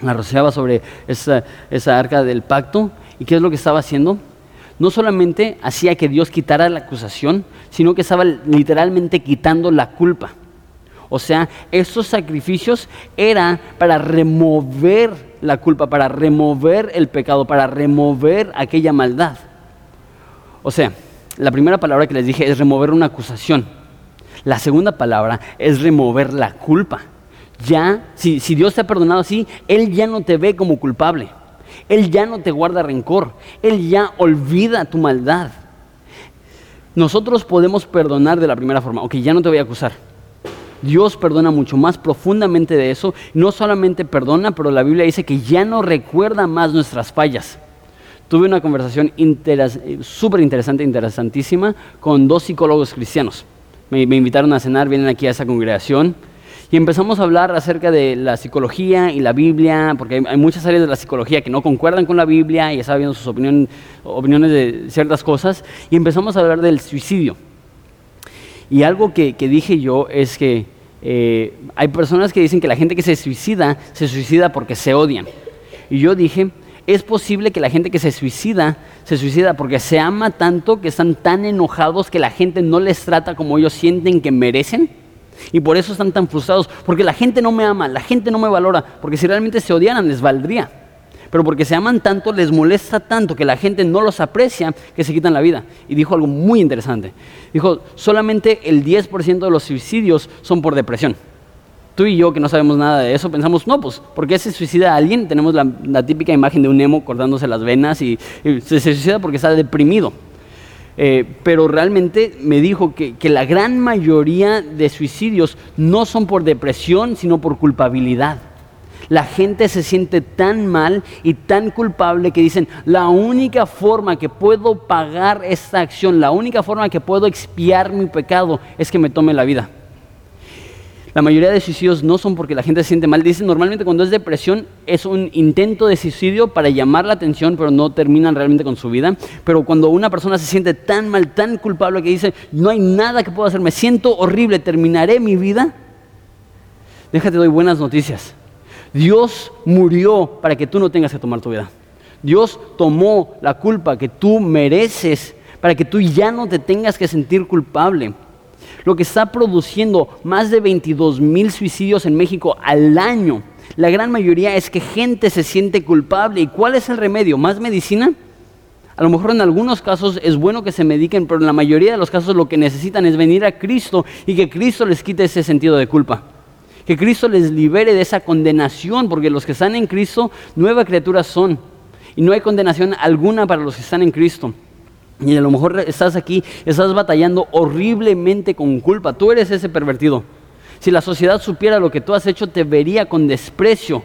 A: La rociaba sobre esa, esa arca del pacto. ¿Y qué es lo que estaba haciendo? No solamente hacía que Dios quitara la acusación, sino que estaba literalmente quitando la culpa. O sea, esos sacrificios eran para remover la culpa, para remover el pecado, para remover aquella maldad. O sea, la primera palabra que les dije es remover una acusación. La segunda palabra es remover la culpa. Ya, si, Dios te ha perdonado así, Él ya no te ve como culpable. Él ya no te guarda rencor. Él ya olvida tu maldad. Nosotros podemos perdonar de la primera forma. Ok, ya no te voy a acusar Dios perdona mucho más profundamente de eso. No solamente perdona, pero la Biblia dice que ya no recuerda más nuestras fallas. Tuve una conversación súper interesante, interesantísima, con dos psicólogos cristianos. me, invitaron a cenar, vienen aquí a esa congregación. Y empezamos a hablar acerca de la psicología y la Biblia, porque hay, muchas áreas de la psicología que no concuerdan con la Biblia y estaba viendo sus opiniones de ciertas cosas. Y empezamos a hablar del suicidio. Y algo que, dije yo es que eh, hay personas que dicen que la gente que se suicida, se suicida porque se odian. Y yo dije, es posible que la gente que se suicida, se suicida porque se ama tanto, que están tan enojados que la gente no les trata como ellos sienten que merecen. Y por eso están tan frustrados, porque la gente no me ama, la gente no me valora, porque si realmente se odiaran les valdría. Pero porque se aman tanto, les molesta tanto que la gente no los aprecia, que se quitan la vida. Y dijo algo muy interesante. Dijo, solamente el 10% de los suicidios son por depresión tú y yo que no sabemos nada de eso pensamos, no, pues, ¿por qué se suicida alguien? Tenemos la, típica imagen de un emo cortándose las venas y, se, suicida porque está deprimido. Eh, pero realmente me dijo que, que la gran mayoría de suicidios no son por depresión, sino por culpabilidad. La gente se siente tan mal y tan culpable que dicen, la única forma que puedo pagar esta acción, la única forma que puedo expiar mi pecado es que me tome la vida. La mayoría de suicidios no son porque la gente se siente mal. Dicen normalmente cuando es depresión es un intento de suicidio para llamar la atención, pero no terminan realmente con su vida. Pero cuando una persona se siente tan mal, tan culpable que dice, no hay nada que pueda hacer, me siento horrible, terminaré mi vida. Déjate, doy buenas noticias. Dios murió para que tú no tengas que tomar tu vida. Dios tomó la culpa que tú mereces para que tú ya no te tengas que sentir culpable lo que está produciendo más de 22 mil suicidios en México al año. La gran mayoría es que gente se siente culpable. ¿Y cuál es el remedio? ¿Más medicina? A lo mejor en algunos casos es bueno que se mediquen, pero en la mayoría de los casos lo que necesitan es venir a Cristo y que Cristo les quite ese sentido de culpa. Que Cristo les libere de esa condenación, porque los que están en Cristo, nueva criaturas son. Y no hay condenación alguna para los que están en Cristo. Y a lo mejor estás aquí, estás batallando horriblemente con culpa. Tú eres ese pervertido. Si la sociedad supiera lo que tú has hecho, te vería con desprecio.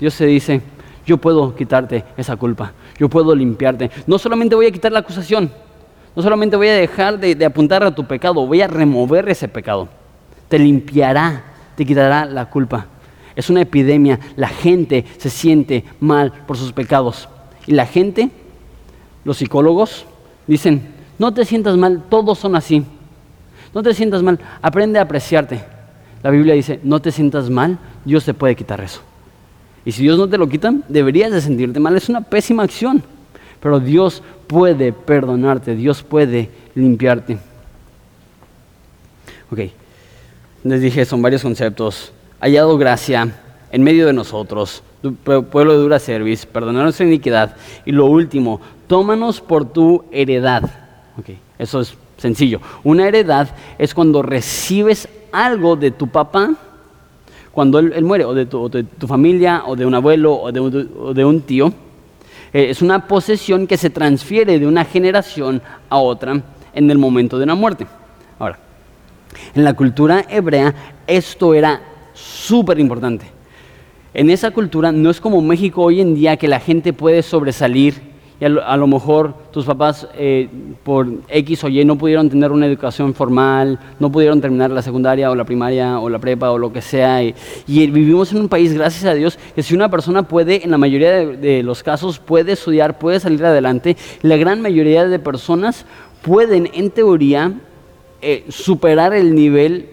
A: Dios te dice, yo puedo quitarte esa culpa. Yo puedo limpiarte. No solamente voy a quitar la acusación. No solamente voy a dejar de, de apuntar a tu pecado. Voy a remover ese pecado. Te limpiará. Te quitará la culpa. Es una epidemia. La gente se siente mal por sus pecados. Y la gente, los psicólogos, Dicen, no te sientas mal, todos son así. No te sientas mal, aprende a apreciarte. La Biblia dice, no te sientas mal, Dios te puede quitar eso. Y si Dios no te lo quita, deberías de sentirte mal. Es una pésima acción. Pero Dios puede perdonarte, Dios puede limpiarte. Ok, les dije, son varios conceptos. Hallado gracia en medio de nosotros, pueblo de dura service, perdonar nuestra iniquidad. Y lo último, tómanos por tu heredad. Okay, eso es sencillo. Una heredad es cuando recibes algo de tu papá cuando él, muere, o de, tu, familia, o de un abuelo, o de, un tío. Eh, es una posesión que se transfiere de una generación a otra en el momento de una muerte. En la cultura hebrea esto era súper importante. En esa cultura no es como México hoy en día que la gente puede sobresalir y a lo, mejor tus papás eh, por X o Y no pudieron tener una educación formal, no pudieron terminar la secundaria o la primaria o la prepa o lo que sea. Y, vivimos en un país, gracias a Dios, que si una persona puede, en la mayoría de, los casos, puede estudiar, puede salir adelante, la gran mayoría de personas pueden, en teoría, eh, superar el nivel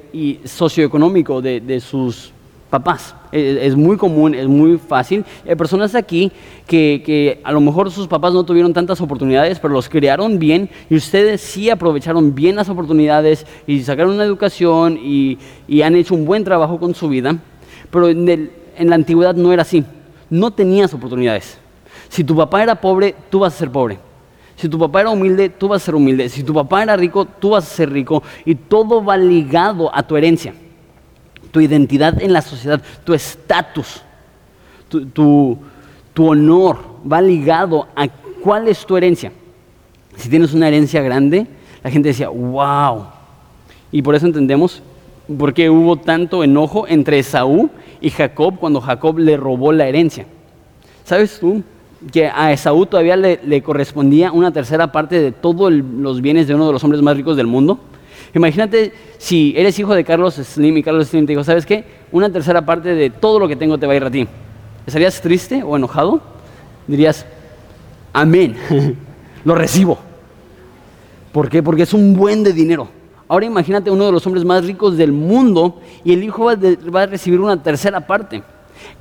A: socioeconómico de, sus papás. Es, muy común, es muy fácil. Hay personas aquí que, a lo mejor sus papás no tuvieron tantas oportunidades, pero los criaron bien y ustedes sí aprovecharon bien las oportunidades y sacaron una educación y, han hecho un buen trabajo con su vida. Pero en la antigüedad no era así. No tenías oportunidades. Si tu papá era pobre, tú vas a ser pobre. Si tu papá era humilde, tú vas a ser humilde. Si tu papá era rico, tú vas a ser rico. Y todo va ligado a tu herencia tu identidad en la sociedad, tu estatus, tu, honor va ligado a cuál es tu herencia. Si tienes una herencia grande, la gente decía, wow. Y por eso entendemos por qué hubo tanto enojo entre Esaú y Jacob cuando Jacob le robó la herencia. ¿Sabes tú que a Esaú todavía le, correspondía una tercera parte de todos los bienes de uno de los hombres más ricos del mundo? Imagínate si eres hijo de Carlos Slim y Carlos Slim te dijo, ¿sabes qué? Una tercera parte de todo lo que tengo te va a ir a ti. ¿Estarías triste o enojado? Dirías, amén, lo recibo. ¿Por qué? Porque es un buen de dinero. Ahora imagínate uno de los hombres más ricos del mundo y el hijo va, a recibir una tercera parte.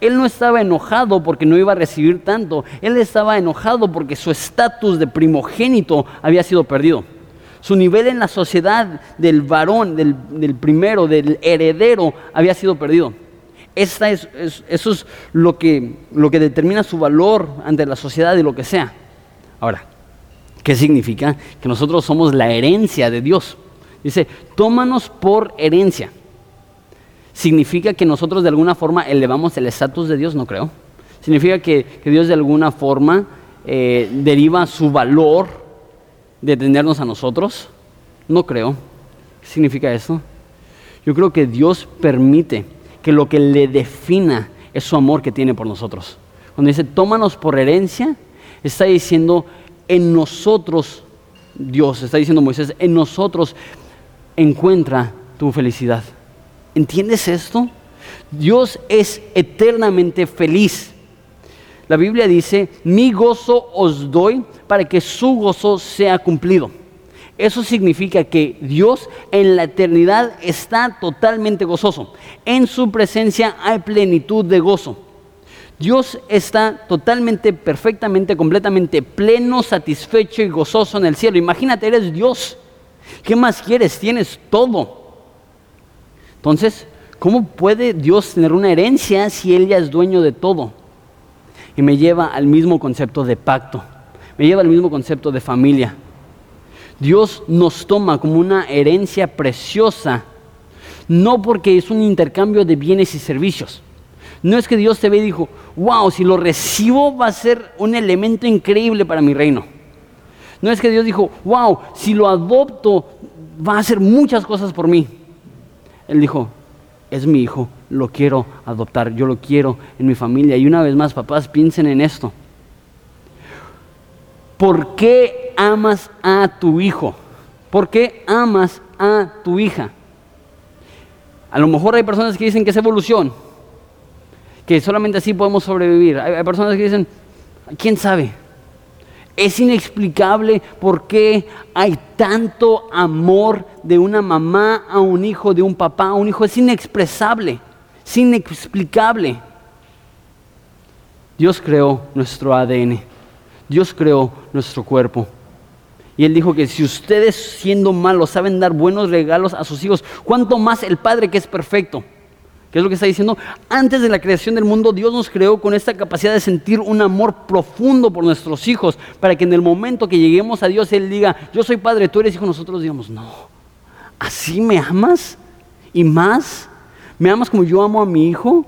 A: Él no estaba enojado porque no iba a recibir tanto, él estaba enojado porque su estatus de primogénito había sido perdido. Su nivel en la sociedad del varón, del, primero, del heredero, había sido perdido. Es, eso es lo que, lo que determina su valor ante la sociedad y lo que sea. Ahora, ¿qué significa? Que nosotros somos la herencia de Dios. Dice, tómanos por herencia. ¿Significa que nosotros de alguna forma elevamos el estatus de Dios? No creo. ¿Significa que, Dios de alguna forma eh, deriva su valor de tenernos a nosotros? No creo. ¿Qué significa eso? Yo creo que Dios permite que lo que le defina es su amor que tiene por nosotros. Cuando dice, tómanos por herencia, está diciendo, en nosotros, Dios, está diciendo Moisés, en nosotros encuentra tu felicidad. ¿Entiendes esto? Dios es eternamente feliz. La Biblia dice, mi gozo os doy para que su gozo sea cumplido. Eso significa que Dios en la eternidad está totalmente gozoso. En su presencia hay plenitud de gozo. Dios está totalmente, perfectamente, completamente pleno, satisfecho y gozoso en el cielo. Imagínate, eres Dios. ¿Qué más quieres? Tienes todo. Entonces, ¿cómo puede Dios tener una herencia si Él ya es dueño de todo? Y me lleva al mismo concepto de pacto, me lleva al mismo concepto de familia. Dios nos toma como una herencia preciosa, no porque es un intercambio de bienes y servicios. No es que Dios te ve y dijo, wow, si lo recibo va a ser un elemento increíble para mi reino. No es que Dios dijo, wow, si lo adopto va a hacer muchas cosas por mí. Él dijo, es mi hijo, lo quiero adoptar, yo lo quiero en mi familia. Y una vez más, papás, piensen en esto. ¿Por qué amas a tu hijo? ¿Por qué amas a tu hija? A lo mejor hay personas que dicen que es evolución, que solamente así podemos sobrevivir. Hay, personas que dicen, ¿quién sabe? Es inexplicable por qué hay tanto amor de una mamá a un hijo, de un papá a un hijo. Es inexpresable, es inexplicable. Dios creó nuestro ADN, Dios creó nuestro cuerpo. Y Él dijo que si ustedes siendo malos saben dar buenos regalos a sus hijos, ¿cuánto más el Padre que es perfecto? ¿Qué es lo que está diciendo? Antes de la creación del mundo, Dios nos creó con esta capacidad de sentir un amor profundo por nuestros hijos, para que en el momento que lleguemos a Dios, Él diga, yo soy padre, tú eres hijo, nosotros digamos, no, ¿así me amas? ¿Y más? ¿Me amas como yo amo a mi hijo?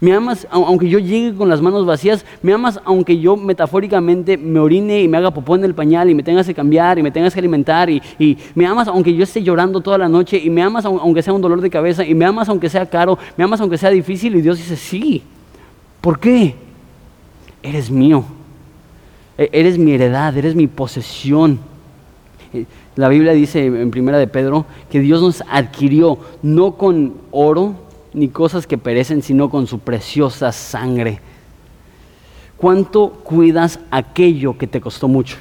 A: Me amas aunque yo llegue con las manos vacías, me amas aunque yo metafóricamente me orine y me haga popó en el pañal y me tengas que cambiar y me tengas que alimentar y, me amas aunque yo esté llorando toda la noche y me amas aunque sea un dolor de cabeza y me amas aunque sea caro, me amas aunque sea difícil y Dios dice, sí. ¿Por qué? Eres mío. E, eres mi heredad, eres mi posesión. Eh, la Biblia dice en primera de Pedro que Dios nos adquirió no con oro, ni cosas que perecen, sino con su preciosa sangre. ¿Cuánto cuidas aquello que te costó mucho?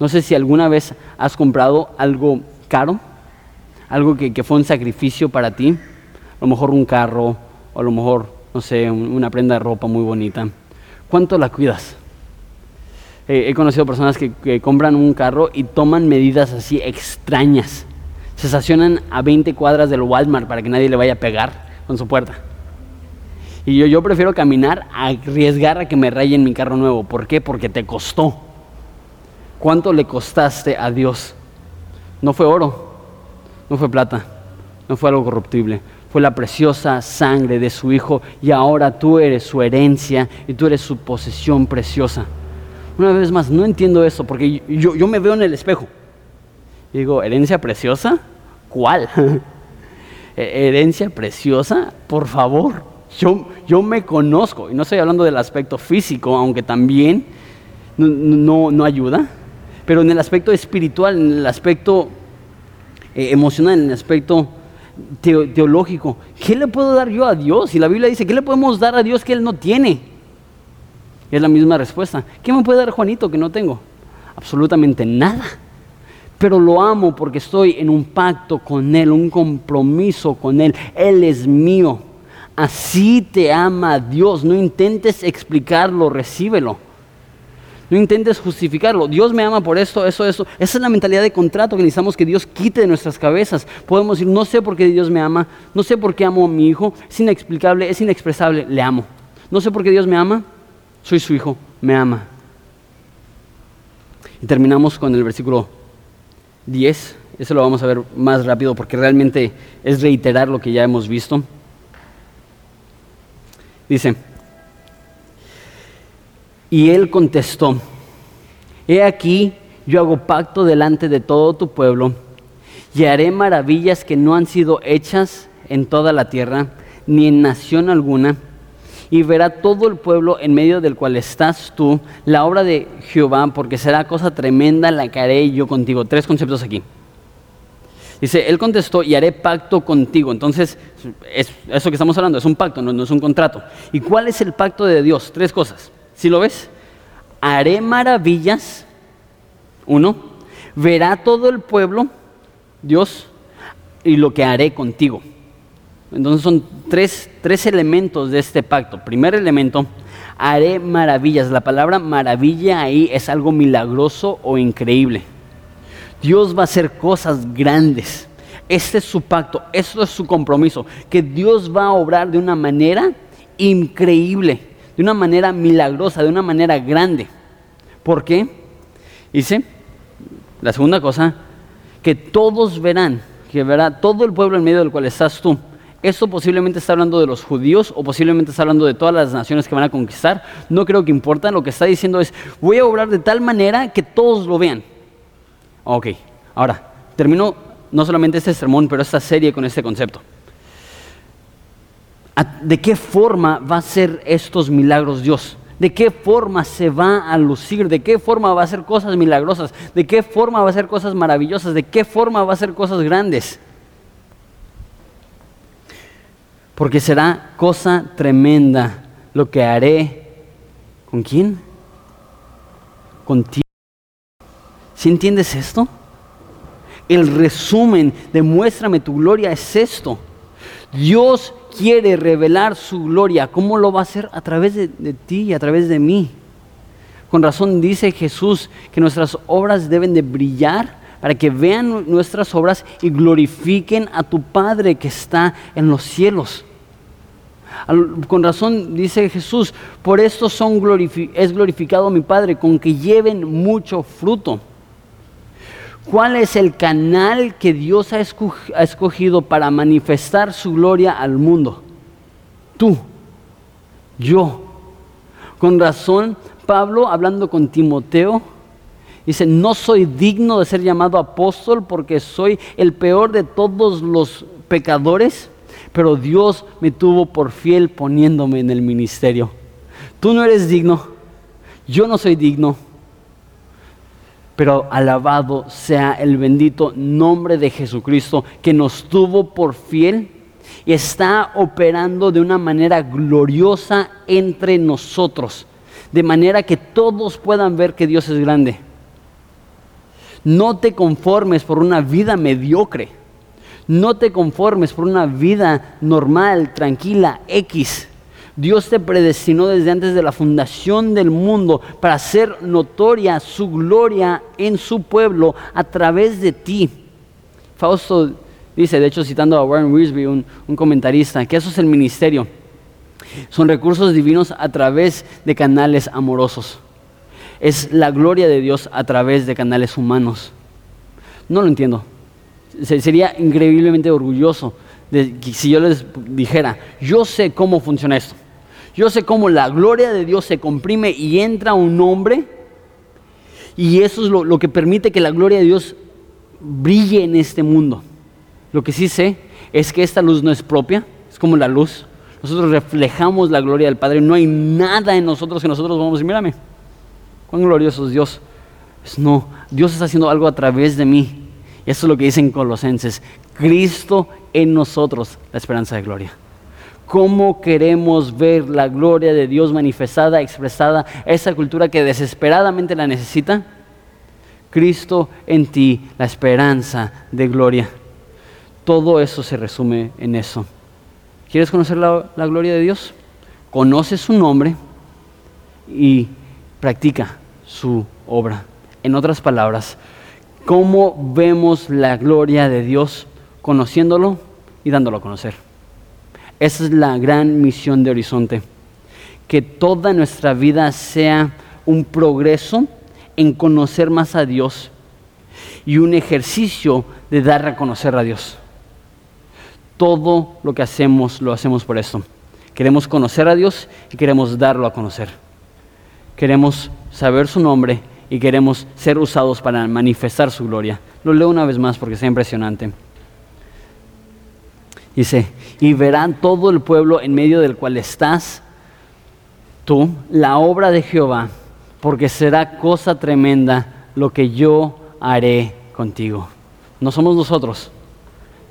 A: No sé si alguna vez has comprado algo caro, algo que, fue un sacrificio para ti, a lo mejor un carro, o a lo mejor, no sé, una prenda de ropa muy bonita. ¿Cuánto la cuidas? he conocido personas que, que compran un carro y toman medidas así extrañas. Se estacionan a 20 cuadras del Walmart para que nadie le vaya a pegar con su puerta. Y yo, yo prefiero caminar a arriesgar a que me rayen mi carro nuevo. ¿Por qué? Porque te costó. ¿Cuánto le costaste a Dios? No fue oro, no fue plata, no fue algo corruptible. Fue la preciosa sangre de su Hijo y ahora tú eres su herencia y tú eres su posesión preciosa. Una vez más, no entiendo eso porque yo, yo me veo en el espejo. Y digo, ¿herencia preciosa? ¿Cuál? herencia preciosa, por favor. Yo, yo me conozco, y no estoy hablando del aspecto físico, aunque también no, no, ayuda, pero en el aspecto espiritual, en el aspecto eh, emocional, en el aspecto teológico. ¿Qué le puedo dar yo a Dios? Y la Biblia dice, ¿qué le podemos dar a Dios que Él no tiene? es la misma respuesta. ¿Qué me puede dar Juanito que no tengo? Absolutamente nada. Pero lo amo porque estoy en un pacto con Él, un compromiso con Él. Él es mío. Así te ama Dios. No intentes explicarlo, recíbelo. No intentes justificarlo. Dios me ama por esto, eso, eso. Esa es la mentalidad de contrato que necesitamos que Dios quite de nuestras cabezas. Podemos decir, no sé por qué Dios me ama, no sé por qué amo a mi hijo, es inexplicable, es inexpresable, le amo. No sé por qué Dios me ama, soy su hijo, me ama. Y terminamos con el versículo 10. Eso lo vamos a ver más rápido porque realmente es reiterar lo que ya hemos visto. Dice, y él contestó, he aquí, yo hago pacto delante de todo tu pueblo y haré maravillas que no han sido hechas en toda la tierra, ni en nación alguna, y verá todo el pueblo en medio del cual estás tú, la obra de Jehová, porque será cosa tremenda la que haré yo contigo. Tres conceptos aquí. Dice, él contestó, y haré pacto contigo. Entonces, eso que estamos hablando es un pacto, no, no es un contrato. ¿Y cuál es el pacto de Dios? Tres cosas. Si lo ves? Haré maravillas. Uno. Verá todo el pueblo, Dios, y lo que haré contigo. Entonces son tres, tres elementos de este pacto. Primer elemento, haré maravillas. La palabra maravilla ahí es algo milagroso o increíble. Dios va a hacer cosas grandes. Este es su pacto, esto es su compromiso, que Dios va a obrar de una manera increíble, de una manera milagrosa, de una manera grande. ¿Por qué? Dice, la segunda cosa, que todos verán, que verá todo el pueblo en medio del cual estás tú, esto posiblemente está hablando de los judíos o posiblemente está hablando de todas las naciones que van a conquistar. No creo que importa. Lo que está diciendo es, voy a obrar de tal manera que todos lo vean. Ok, ahora, termino no solamente este sermón, pero esta serie con este concepto. ¿De qué forma va a ser estos milagros Dios? ¿De qué forma se va a lucir? ¿De qué forma va a hacer cosas milagrosas? ¿De qué forma va a hacer cosas maravillosas? ¿De qué forma va a hacer cosas grandes? Porque será cosa tremenda lo que haré. ¿Con quién? Contigo. ¿Sí entiendes esto? El resumen de muéstrame tu gloria es esto. Dios quiere revelar su gloria. ¿Cómo lo va a hacer? A través de, de ti y a través de mí. Con razón dice Jesús que nuestras obras deben de brillar para que vean nuestras obras y glorifiquen a tu Padre que está en los cielos. Con razón dice Jesús, por esto son es glorificado mi Padre, con que lleven mucho fruto. ¿Cuál es el canal que Dios ha escogido para manifestar su gloria al mundo? Tú, yo. Con razón, Pablo, hablando con Timoteo, dice, no soy digno de ser llamado apóstol porque soy el peor de todos los pecadores pero Dios me tuvo por fiel poniéndome en el ministerio. Tú no eres digno, yo no soy digno, pero alabado sea el bendito nombre de Jesucristo que nos tuvo por fiel y está operando de una manera gloriosa entre nosotros, de manera que todos puedan ver que Dios es grande. No te conformes por una vida mediocre. No te conformes por una vida normal, tranquila, X. Dios te predestinó desde antes de la fundación del mundo para hacer notoria su gloria en su pueblo a través de ti. Fausto dice, de hecho citando a Warren Wiersbe, un, un comentarista, que eso es el ministerio. Son recursos divinos a través de canales amorosos. Es la gloria de Dios a través de canales humanos. No lo entiendo sería increíblemente orgulloso de, si yo les dijera, yo sé cómo funciona esto. Yo sé cómo la gloria de Dios se comprime y entra un hombre y eso es lo, lo que permite que la gloria de Dios brille en este mundo. Lo que sí sé es que esta luz no es propia, es como la luz. Nosotros reflejamos la gloria del Padre. No hay nada en nosotros que nosotros vamos a decir, mírame, cuán Dios. Pues no, Dios está haciendo algo a través de mí Y eso es lo que dicen Colosenses. Cristo en nosotros, la esperanza de gloria. ¿Cómo queremos ver la gloria de Dios manifestada, expresada, esa cultura que desesperadamente la necesita? Cristo en ti, la esperanza de gloria. Todo eso se resume en eso. ¿Quieres conocer la, la gloria de Dios? Conoce su nombre y practica su obra. En otras palabras, ¿cómo vemos la gloria de Dios? Conociéndolo y dándolo a conocer. Esa es la gran misión de Horizonte. Que toda nuestra vida sea un progreso en conocer más a Dios y un ejercicio de dar a conocer a Dios. Todo lo que hacemos lo hacemos por esto. Queremos conocer a Dios y queremos darlo a conocer. Queremos saber su nombre y queremos ser usados para manifestar su gloria. Lo leo una vez más porque es impresionante. Dice, y verán todo el pueblo en medio del cual estás tú, la obra de Jehová, porque será cosa tremenda lo que yo haré contigo. No somos nosotros,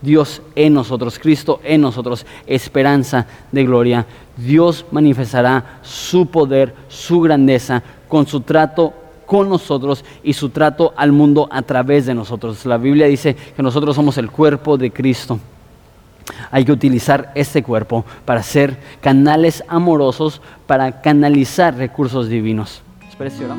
A: Dios en nosotros, Cristo en nosotros, esperanza de gloria. Dios manifestará su poder, su grandeza con su trato con nosotros y su trato al mundo a través de nosotros. La Biblia dice que nosotros somos el cuerpo de Cristo. Hay que utilizar este cuerpo para ser canales amorosos, para canalizar recursos divinos. Espera,